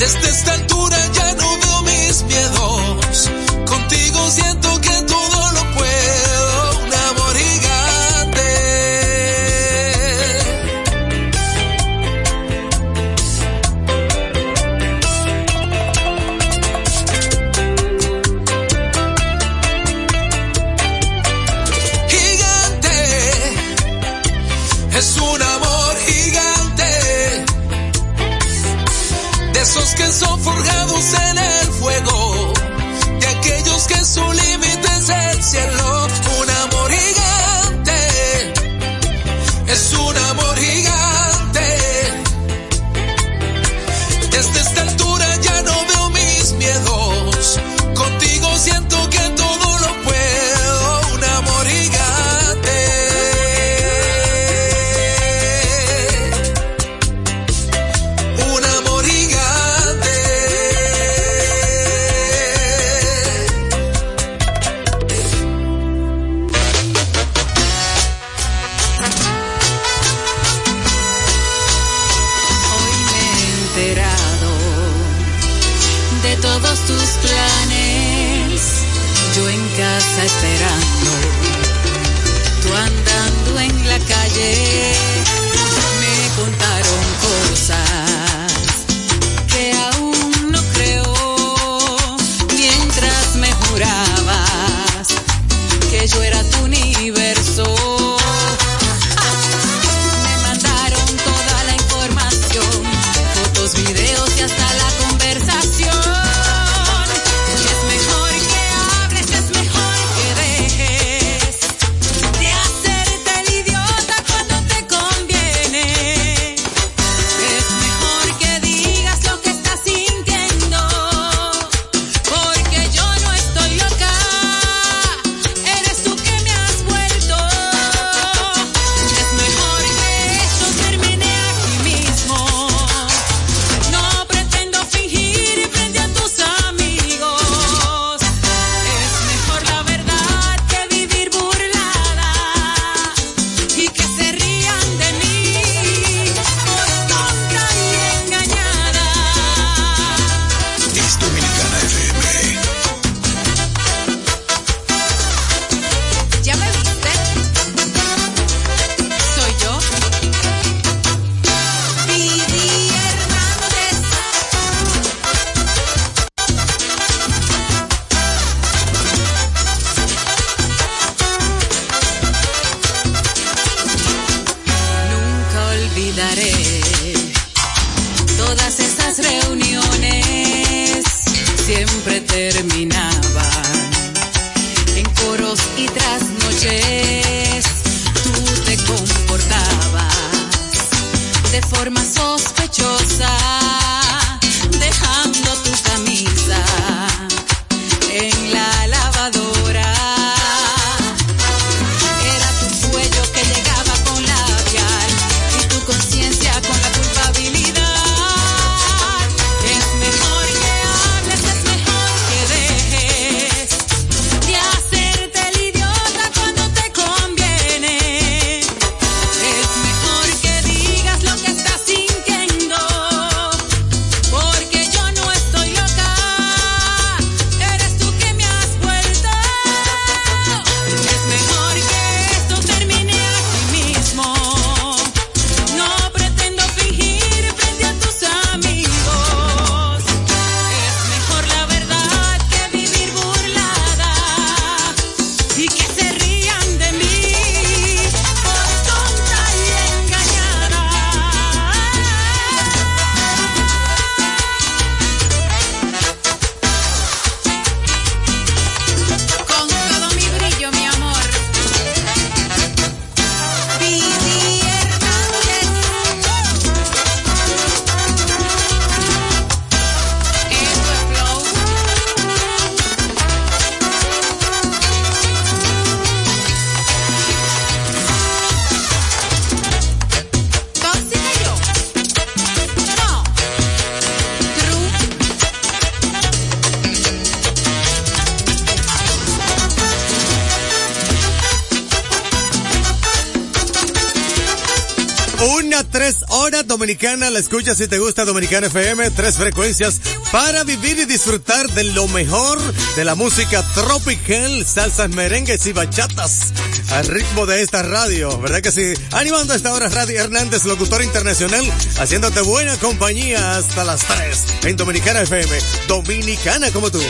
Yo no Dominicana, la escucha si te gusta Dominicana FM, tres frecuencias para vivir y disfrutar de lo mejor de la música tropical, salsas, merengues y bachatas al ritmo de esta radio, ¿verdad que sí? Animando a esta hora Radio Hernández, locutor internacional, haciéndote buena compañía hasta las tres en Dominicana FM, Dominicana como tú.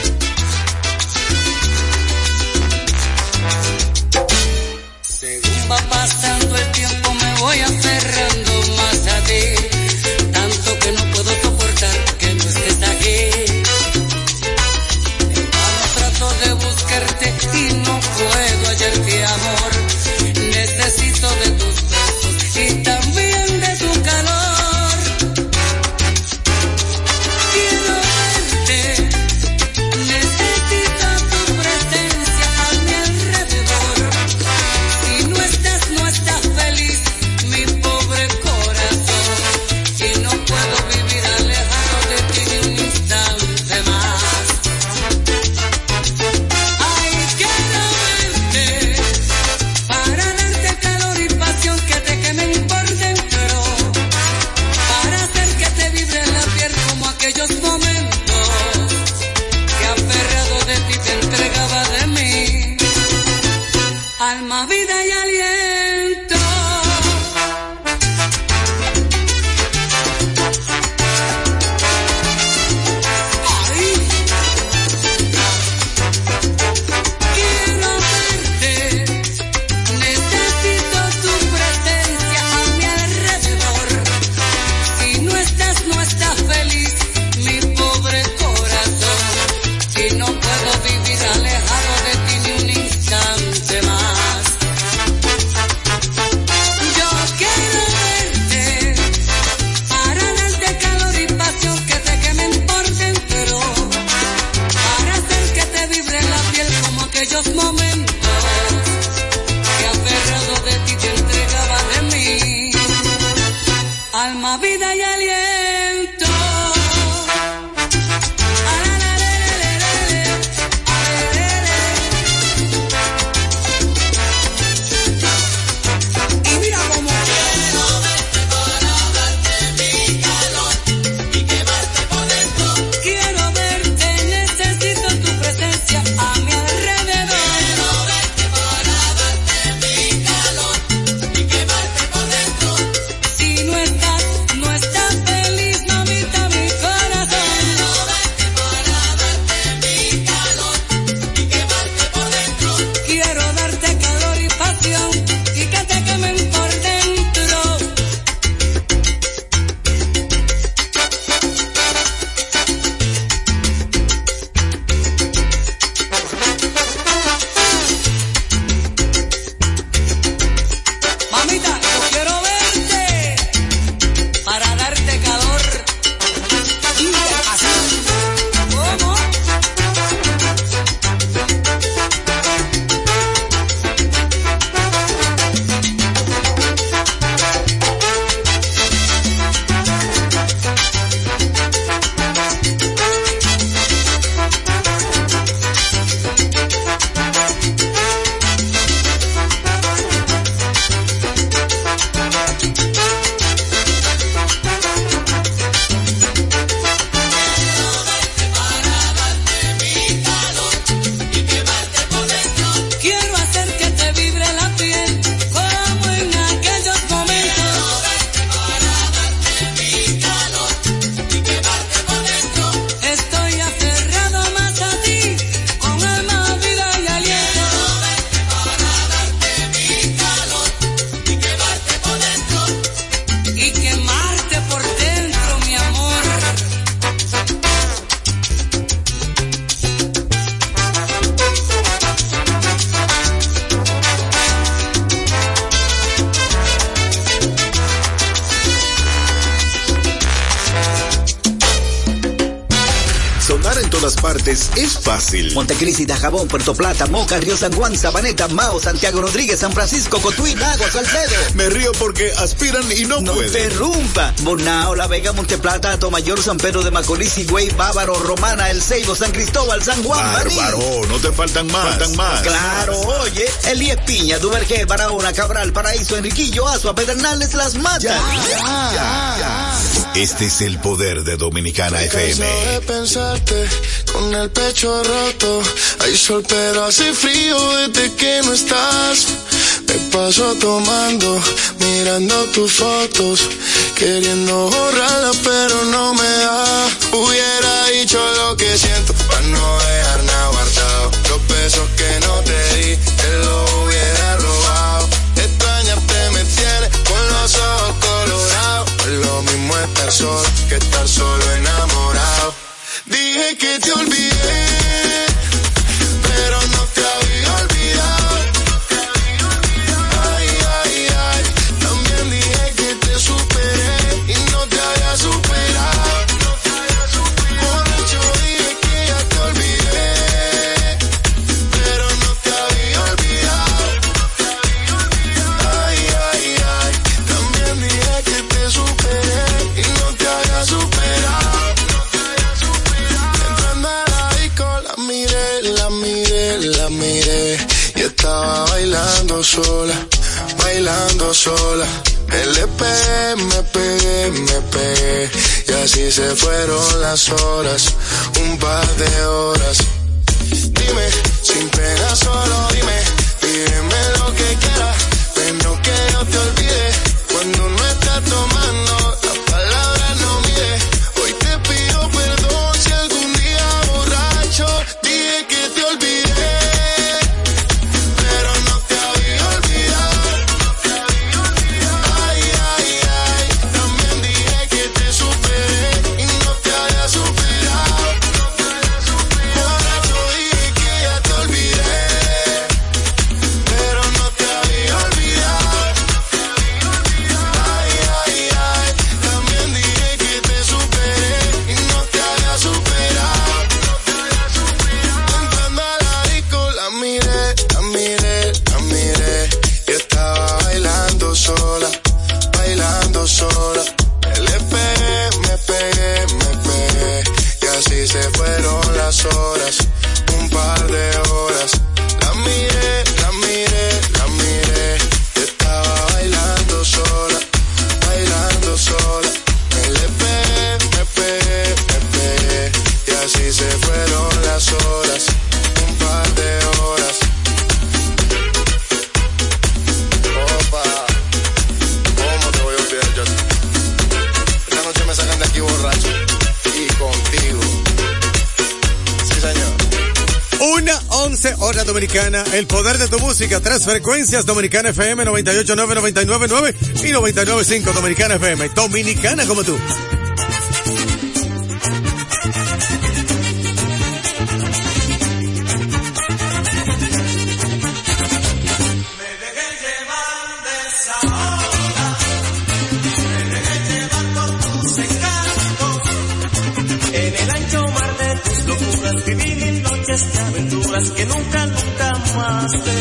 Montecristi, Jabón, Puerto Plata, Moca, Río San Juan, Sabaneta, Mao, Santiago Rodríguez, San Francisco, Cotuí, Lago, Salcedo. Me río porque aspiran y no, no pueden. interrumpa. Bonao, La Vega, Monteplata, Tomayor, San Pedro de Macorís, Higüey, Bávaro, Romana, El Ceibo, San Cristóbal, San Juan, Bárbaro, no te faltan más. Faltan más. Claro, oye, Elías Piña, Duvergé, Barahona, Cabral, Paraíso, Enriquillo, Azua, Pedernales, Las Matas. Ya, ya, ya, este es el poder de Dominicana FM. de pensarte con el pecho roto. Hay sol pero hace frío desde que no estás. Me paso tomando, mirando tus fotos, queriendo borrarlas pero no me da. Hubiera dicho lo que siento para no dejar nada guardado. Los besos que no te di, te lo hubiera robado. Extrañarte me tiene con los ojos colorados. Lo mismo estar solo que estar solo enamorado. Que te olvidé, sola. Le pegué, me pegué, me pegué. Y así se fueron las horas, un par de horas. Dime, sin pena solo dime, pídeme fueron el poder de tu música, tres frecuencias, Dominicana FM 98.9, 99.9 y 99.5 Dominicana FM, dominicana como tú. Nunca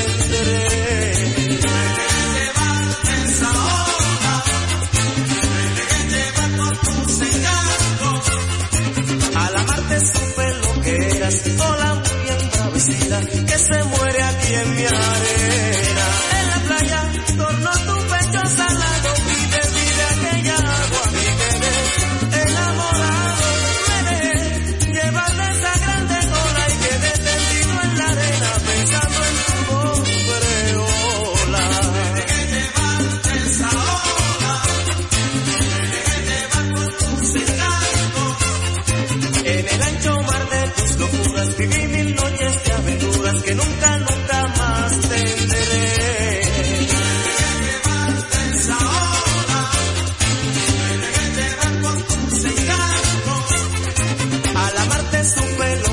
ไม่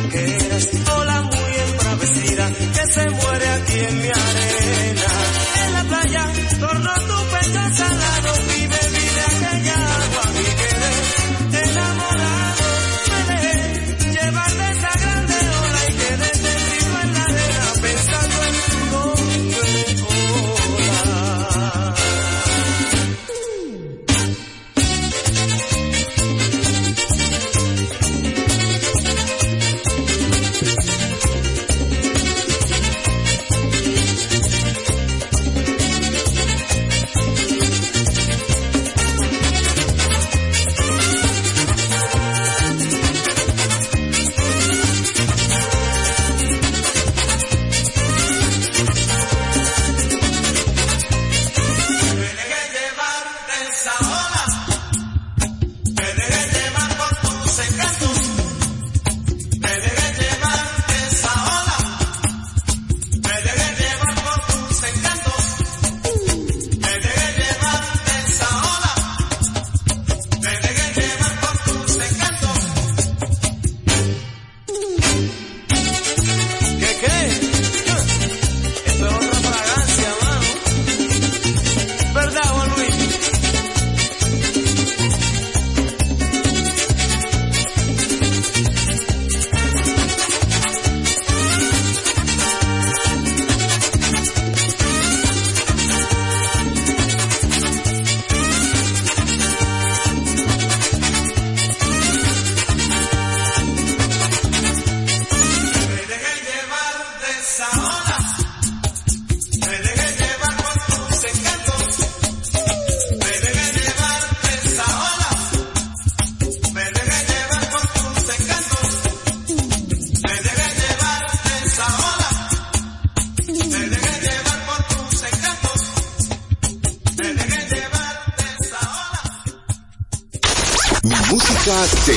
podcast de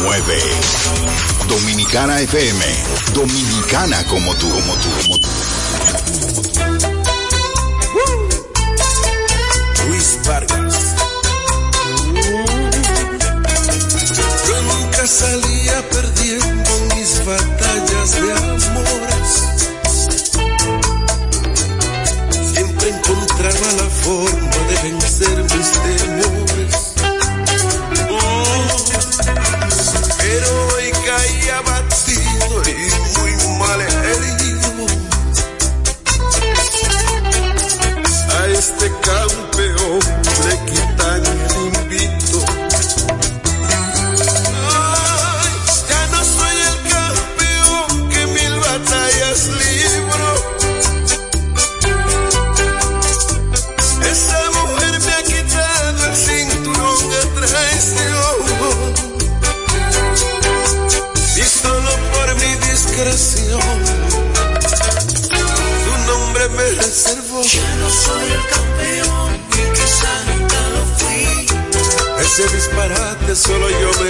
9 Dominicana FM. Dominicana como tú, como tú, como tú.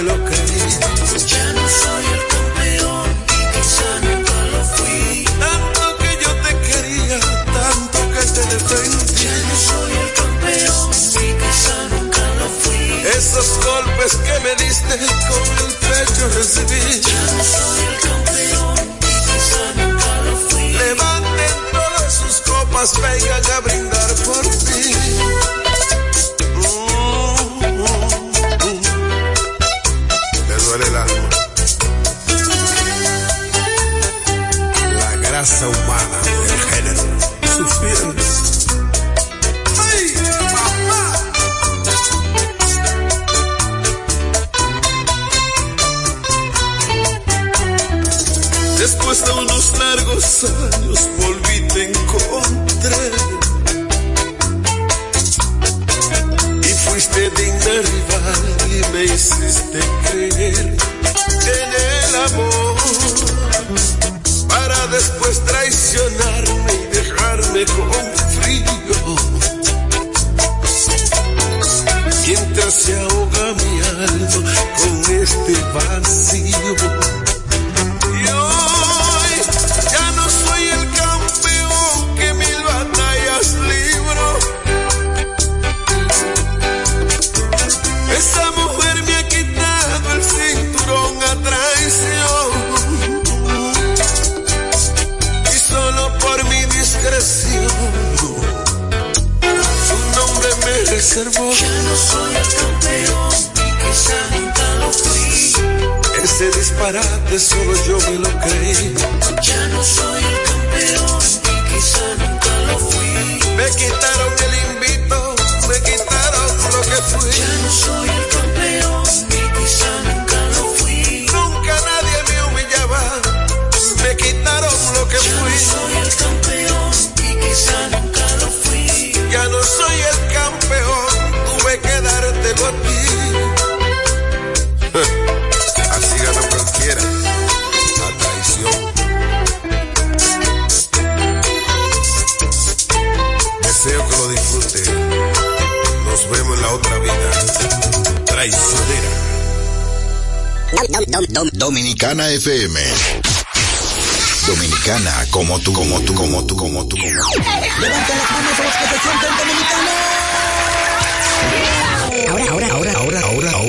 lo. Ya no soy el campeón y quizá nunca lo fui. Tanto que yo te quería, tanto que te defendí. Ya no soy el campeón y quizá nunca lo fui. Esos golpes que me diste con el pecho recibí. some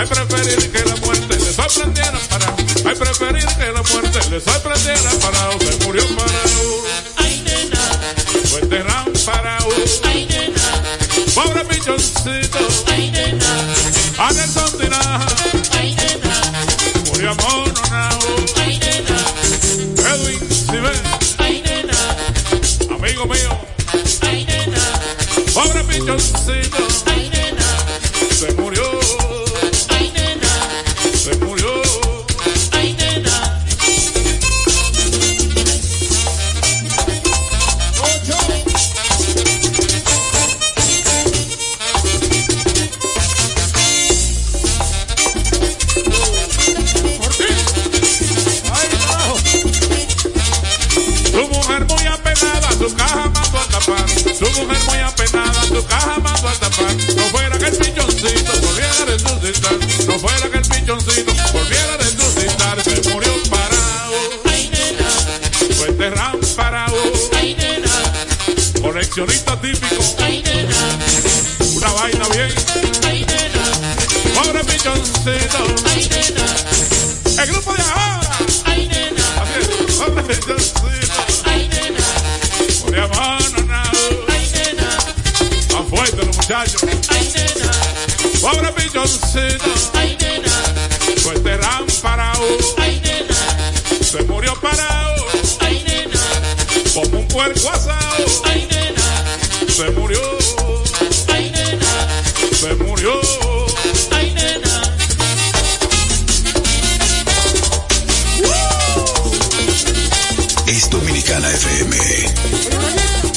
Hay preferir que la muerte le sorprendiera para. Hay preferir que la muerte le sorprendiera para Pobre pichoncito. Ay, nena. Fue este terran parado. Ay, nena. Se murió parado. Ay, nena. Como un puerco asado. Ay, nena. Se murió. Ay, nena. Se murió. Ay, nena. Es Dominicana FM.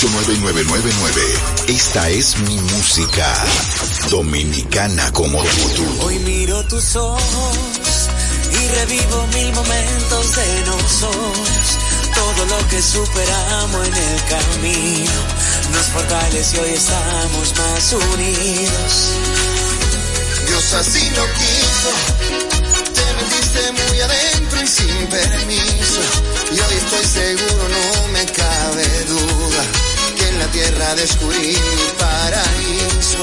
89999. Esta es mi música dominicana como tú. Hoy miro tus ojos y revivo mil momentos de nosotros. Todo lo que superamos en el camino nos fortaleció y hoy estamos más unidos. Dios así lo quiso. Te metiste muy adentro y sin permiso. Y hoy estoy seguro, no me cabe duda tierra descubrí mi paraíso.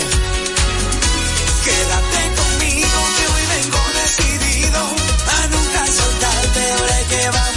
Quédate conmigo que hoy vengo decidido a nunca soltarte ahora que vamos.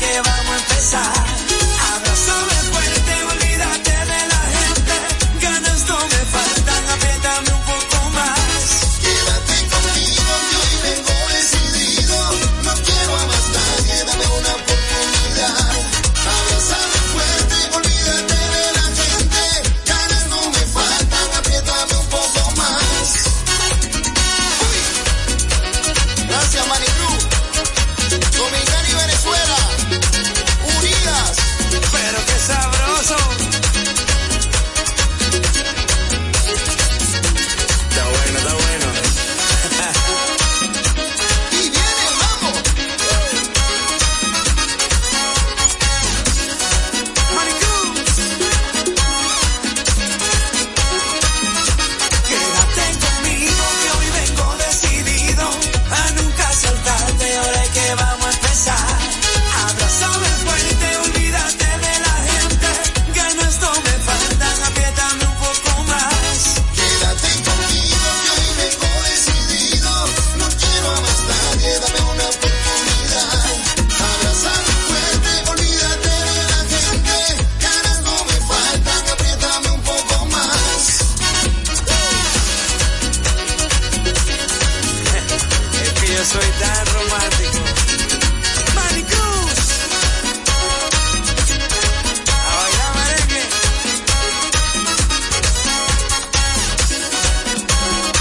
que vamos a empezar.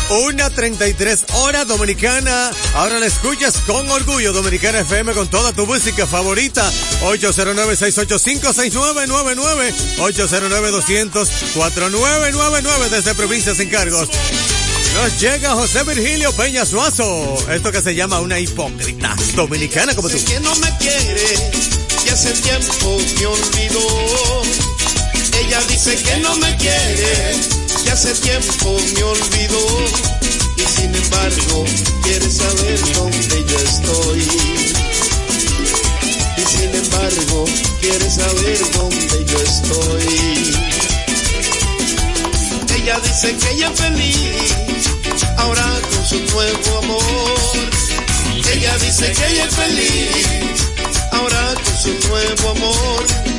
1.33 hora dominicana. Ahora la escuchas con orgullo. Dominicana FM con toda tu música favorita. 809-685-6999. 809-200-4999 desde provincias sin cargos. Nos llega José Virgilio Peña Suazo. Esto que se llama una hipócrita dominicana como tú. Es que no me quiere y hace tiempo me olvidó. Ella dice que no me quiere y hace tiempo me olvidó. Y sin embargo quiere saber dónde yo estoy. Y sin embargo quiere saber dónde yo estoy. Ella dice que ella es feliz ahora con su nuevo amor. Ella dice que ella es feliz ahora con su nuevo amor.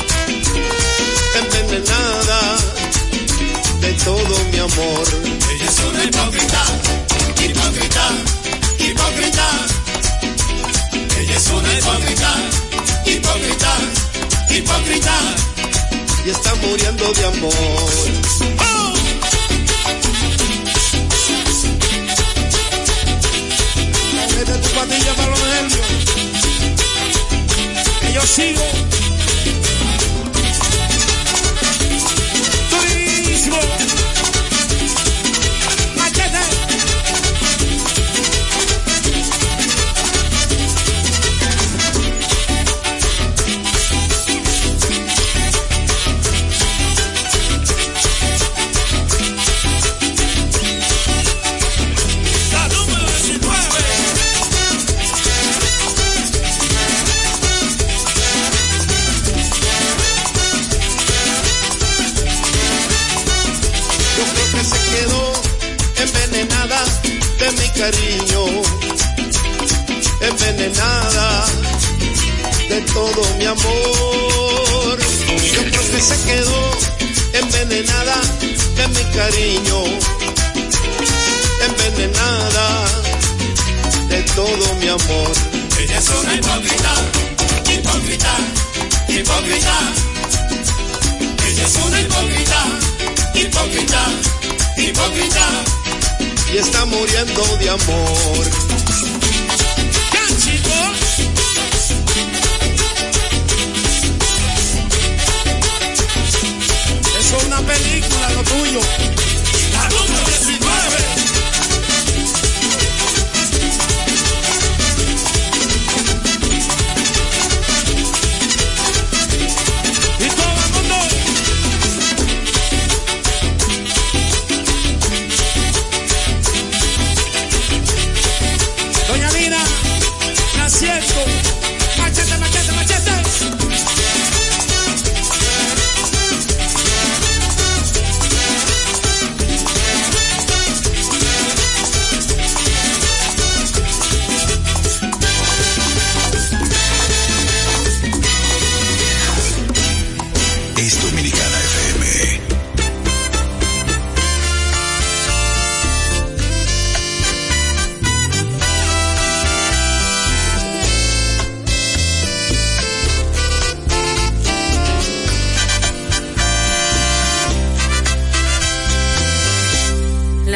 Envenenada de todo mi amor. Ella es una hipócrita, hipócrita, hipócrita. Ella es una hipócrita, hipócrita, hipócrita. Y está muriendo de amor. Mete tu patilla para los nervios. Que yo sigo. yeah.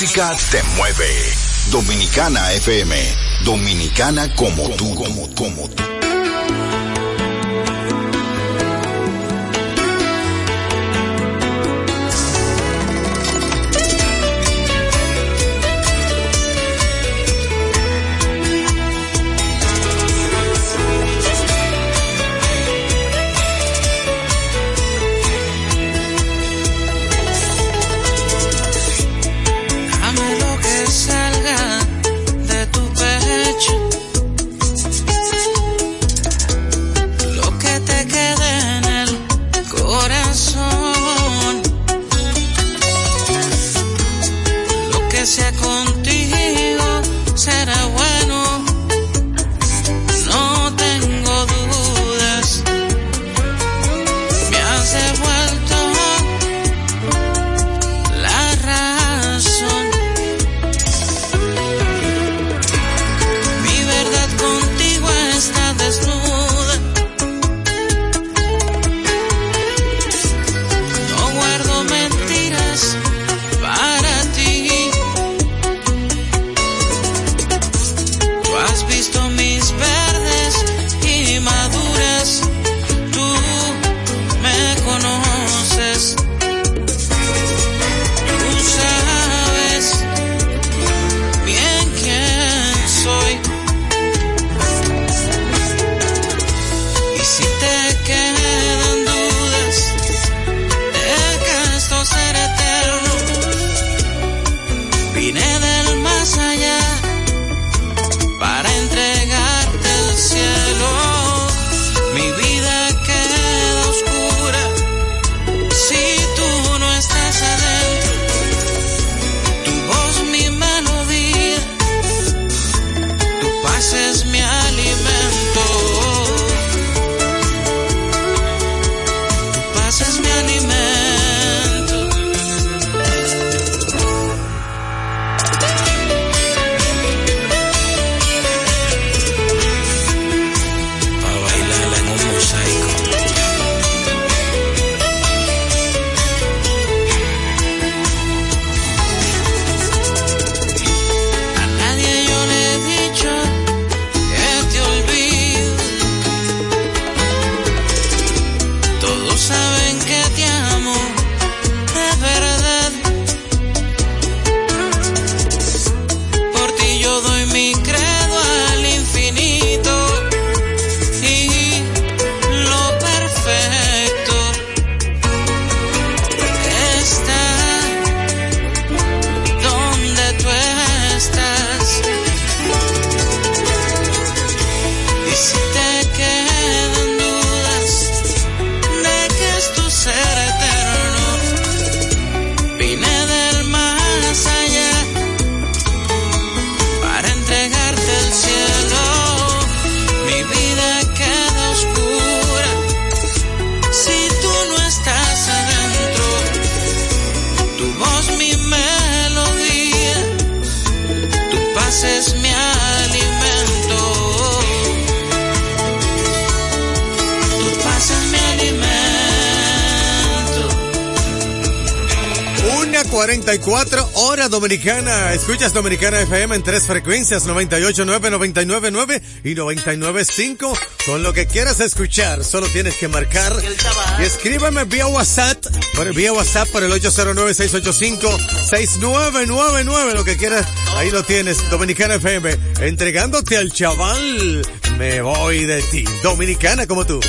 música te mueve. Dominicana FM. Dominicana como, tú, como, como tú. 44 hora dominicana. Escuchas Dominicana FM en tres frecuencias, 98.9, 99.9 y 99.5. Con lo que quieras escuchar, solo tienes que marcar y escríbeme vía WhatsApp, por, vía WhatsApp por el 809-685-6999. Lo que quieras, ahí lo tienes. Dominicana FM, entregándote al chaval. Me voy de ti. Dominicana como tú.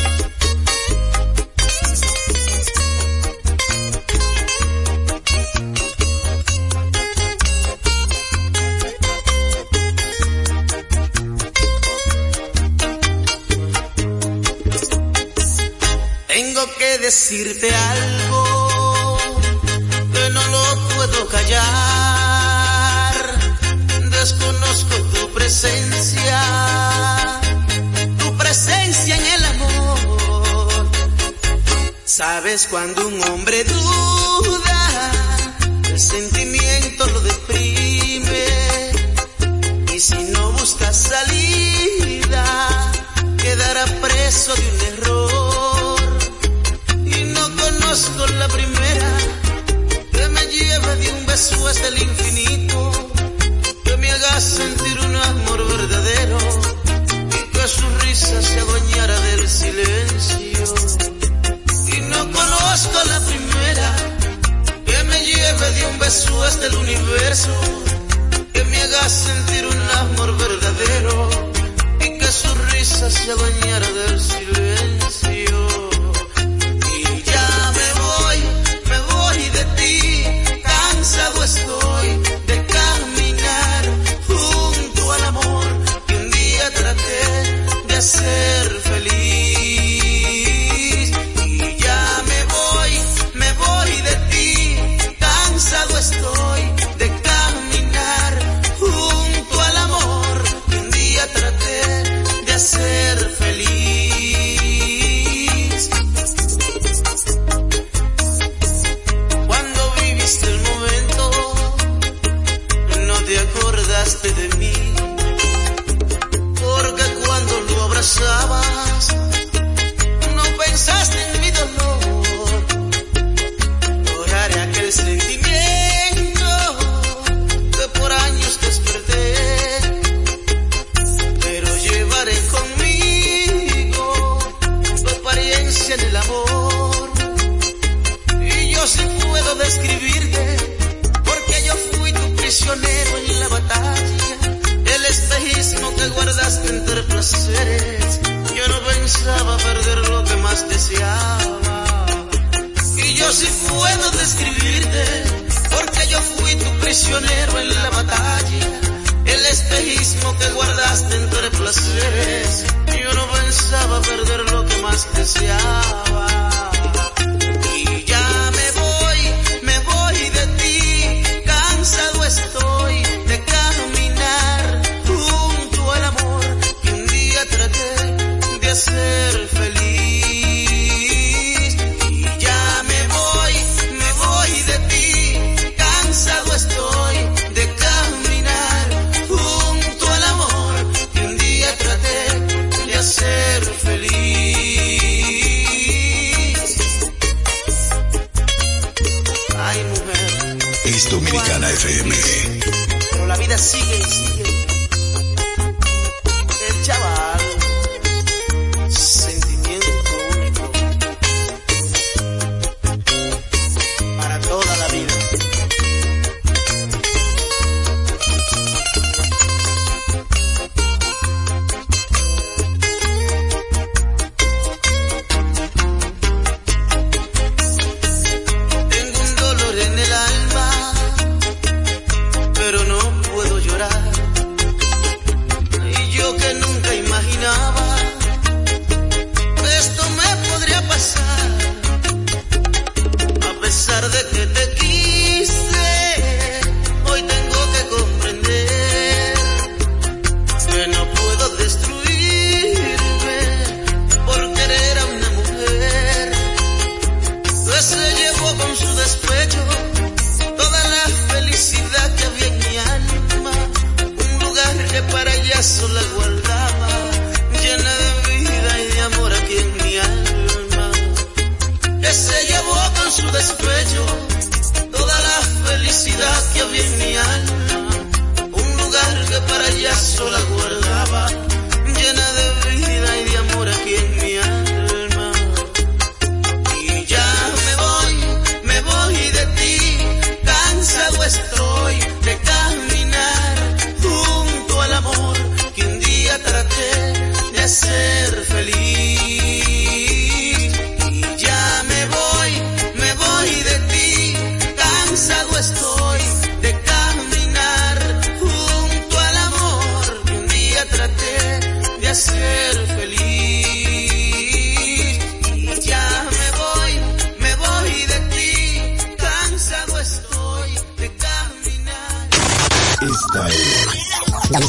Decirte algo que no lo puedo callar. Desconozco tu presencia, tu presencia en el amor. Sabes cuando un hombre duda, el sentimiento lo deprime. Y si no busca salida, quedará preso de un error. No conozco la primera que me lleve de un beso hasta el infinito, que me haga sentir un amor verdadero y que su risa se adueñara del silencio. Y no conozco la primera que me lleve de un beso hasta el universo, que me haga sentir un amor verdadero y que su risa se adueñara del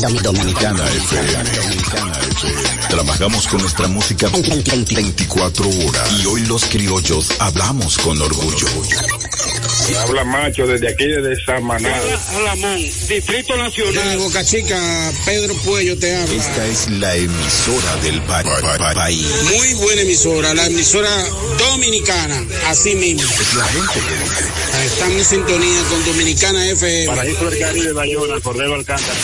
Dominicana FM. Trabajamos con nuestra música 24 horas. Y hoy los criollos hablamos con orgullo. Habla macho desde aquí, desde Samaná. Alamón, Distrito Nacional. De Boca Chica, Pedro Puello te habla. Esta es la emisora del pa- pa- pa- país. Muy buena emisora, la emisora dominicana, así mismo. Es la gente que dice. Estamos en sintonía con Dominicana FM. Paraíso del Caribe, Bayona, Cordero Alcántara.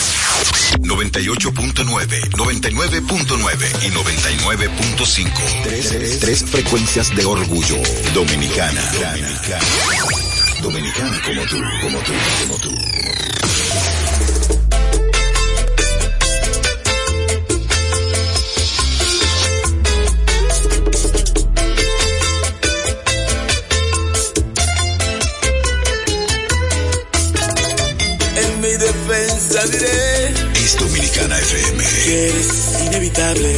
98.9, 99.9 y 99.5. Tres, tres frecuencias de orgullo. Dominicana. Dominicana. Dominicana como tú, como tú, como tú. En mi defensa diré Es Dominicana FM. que eres inevitable.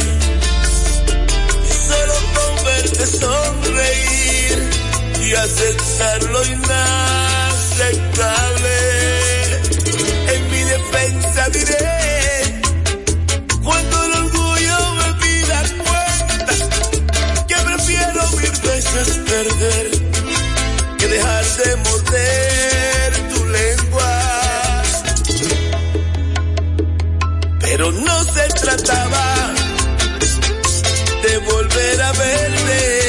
Solo con verte sonreír y aceptar inaceptable. En mi defensa diré cuando el orgullo me pida cuenta que prefiero mil veces perder que dejar de morder tu lengua. Pero no se trataba de volver a verte,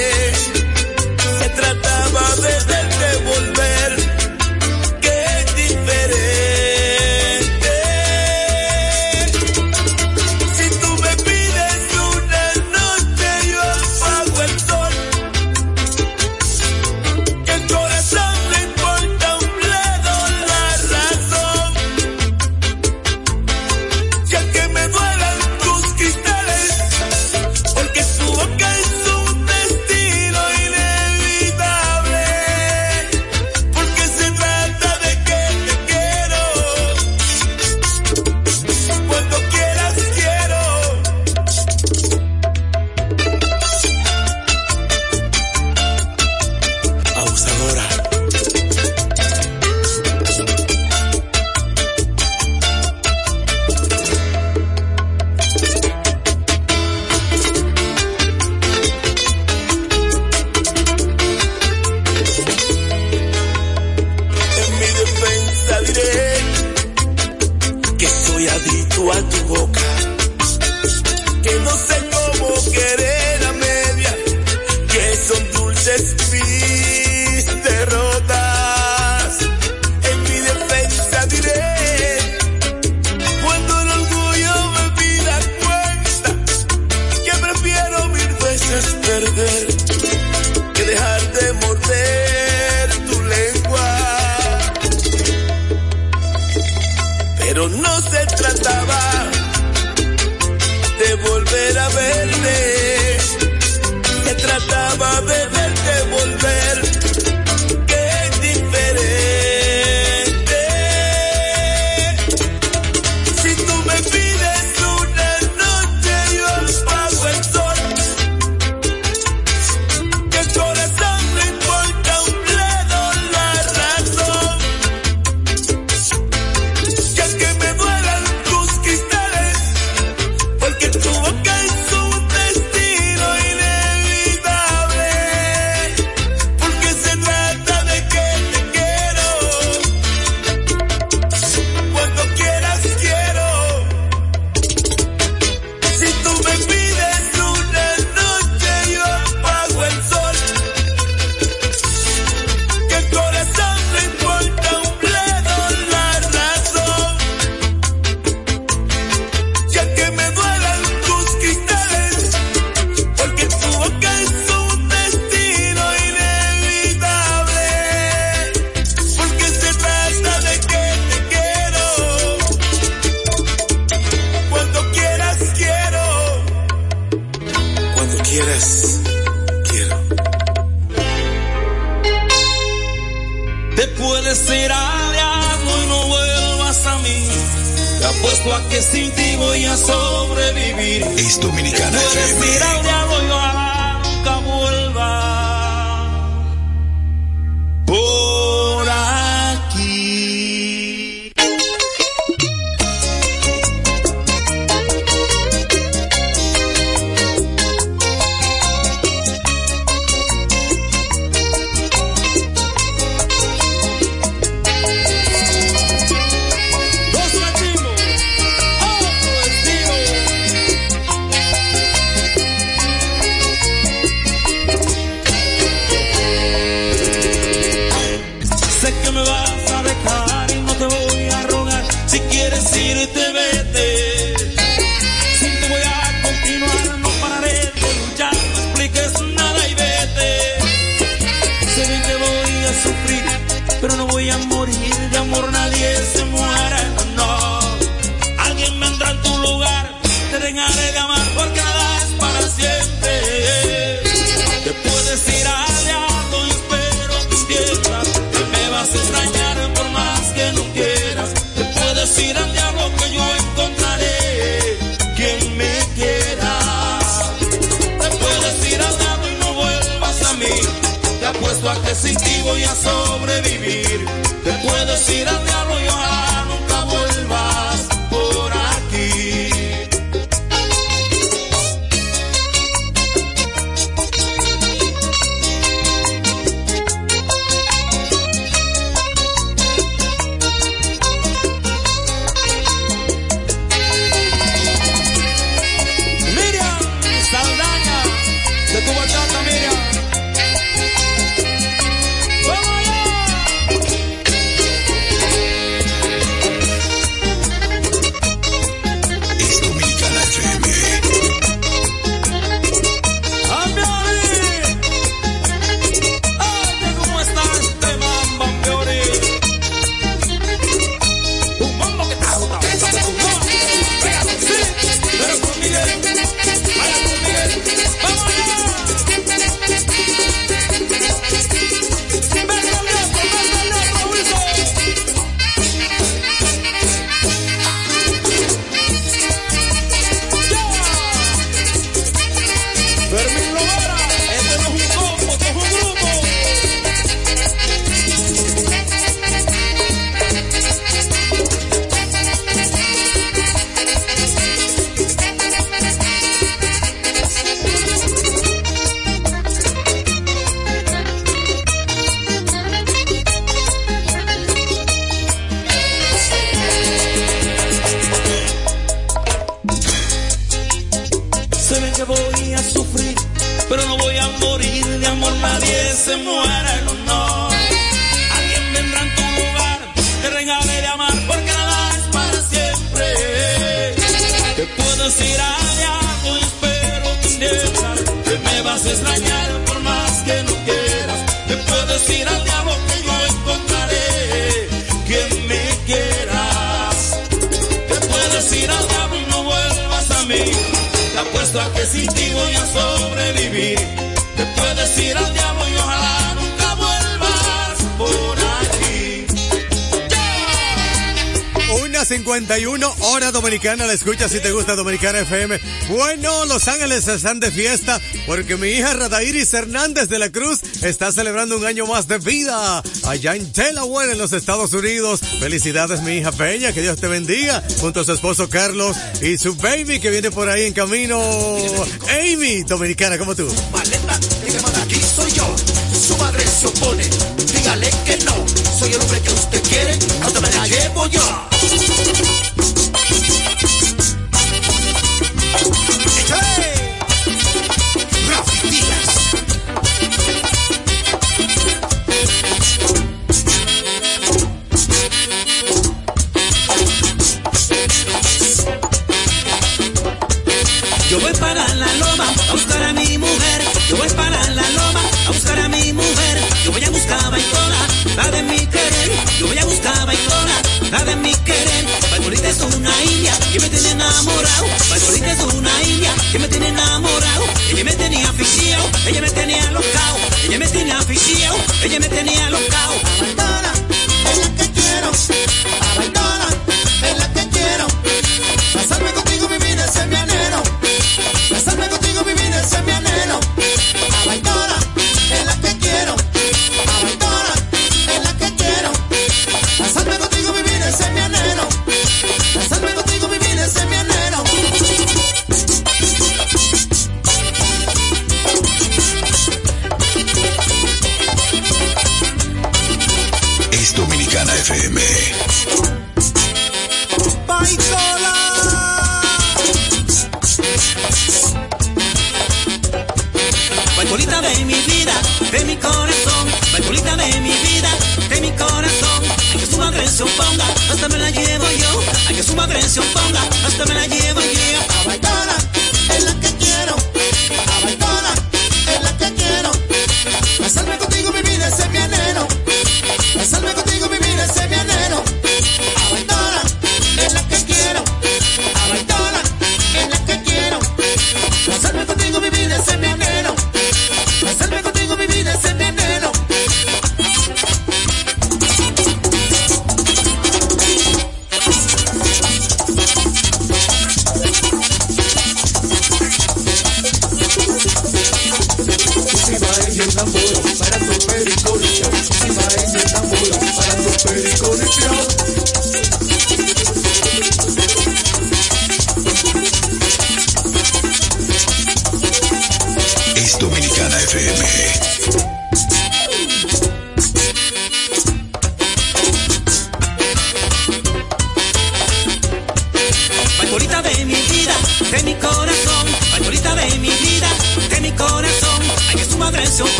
sin ti voy a sobrevivir. Te puedes ir al diablo, yo de amor, nadie se muere, no, no. Alguien vendrá en tu lugar, te regale de amar, porque nada es para siempre. Te puedes ir al diablo, y espero entiendas que me vas a extrañar por más que no quieras. Te puedes ir al diablo, que yo encontraré quien me quieras. Te puedes ir al diablo y no vuelvas a mí. Te apuesto a que sin ti voy a sobrevivir. 51 hora dominicana, la escucha si te gusta Dominicana FM. Bueno, Los Ángeles están de fiesta porque mi hija Radairis Hernández de la Cruz está celebrando un año más de vida allá en Delaware, en los Estados Unidos. Felicidades, mi hija Peña, que Dios te bendiga, junto a su esposo Carlos y su baby que viene por ahí en camino. Amy, dominicana como tú. Su madre se opone, dígale que no. Soy el hombre que usted quiere, hasta me la llevo yo. Baitolita es una india que me tiene enamorado. Ella me tenía aficionado, ella me tenía locao. Ella me tenía aficionado, ella me tenía locao.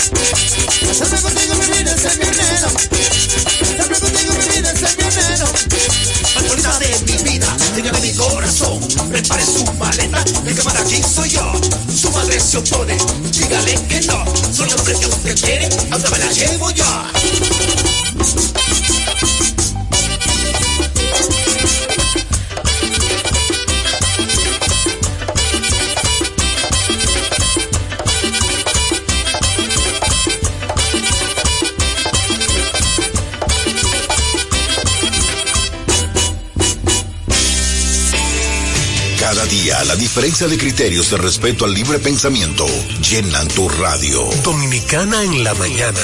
Casarme contigo, mi vida, es mi anhelo. Casarme contigo, mi vida, es mi anhelo. Baitolita de mi vida, de mi corazón. Prepare su maleta, el que manda aquí soy yo. Su madre se opone, diferencia de criterios de respeto al libre pensamiento llenan tu radio. Dominicana en la mañana.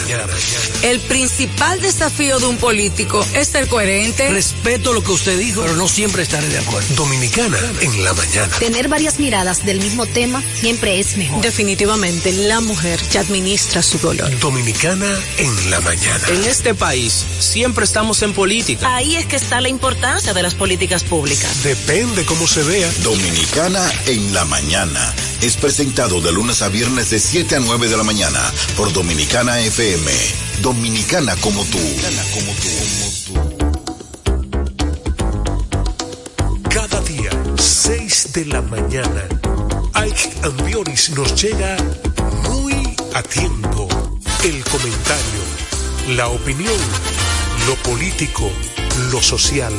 El principal desafío de un político es ser coherente. Respeto lo que usted dijo, pero no siempre estaré de acuerdo. Dominicana en la mañana. Tener varias miradas del mismo tema siempre es mejor. Definitivamente, la mujer que administra su dolor. Dominicana en la mañana. En este país siempre estamos en política. Ahí es que está la importancia de las políticas públicas. Depende cómo se vea. Dominicana en la mañana. Es presentado de lunes a viernes de 7 a 9 de la mañana por Dominicana FM. Dominicana como tú. Cada día, 6 de la mañana, Ike Ambioris nos llega muy a tiempo. El comentario, la opinión, lo político, lo social.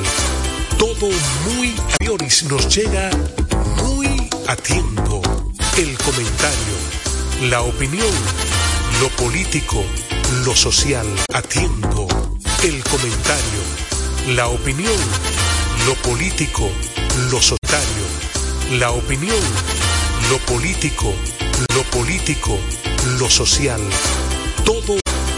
Todo muy Ambioris nos llega muy a tiempo. El comentario, la opinión, lo político, lo social a tiempo. El comentario, la opinión, lo político, lo societario, la opinión, lo político, lo político, lo social. Todo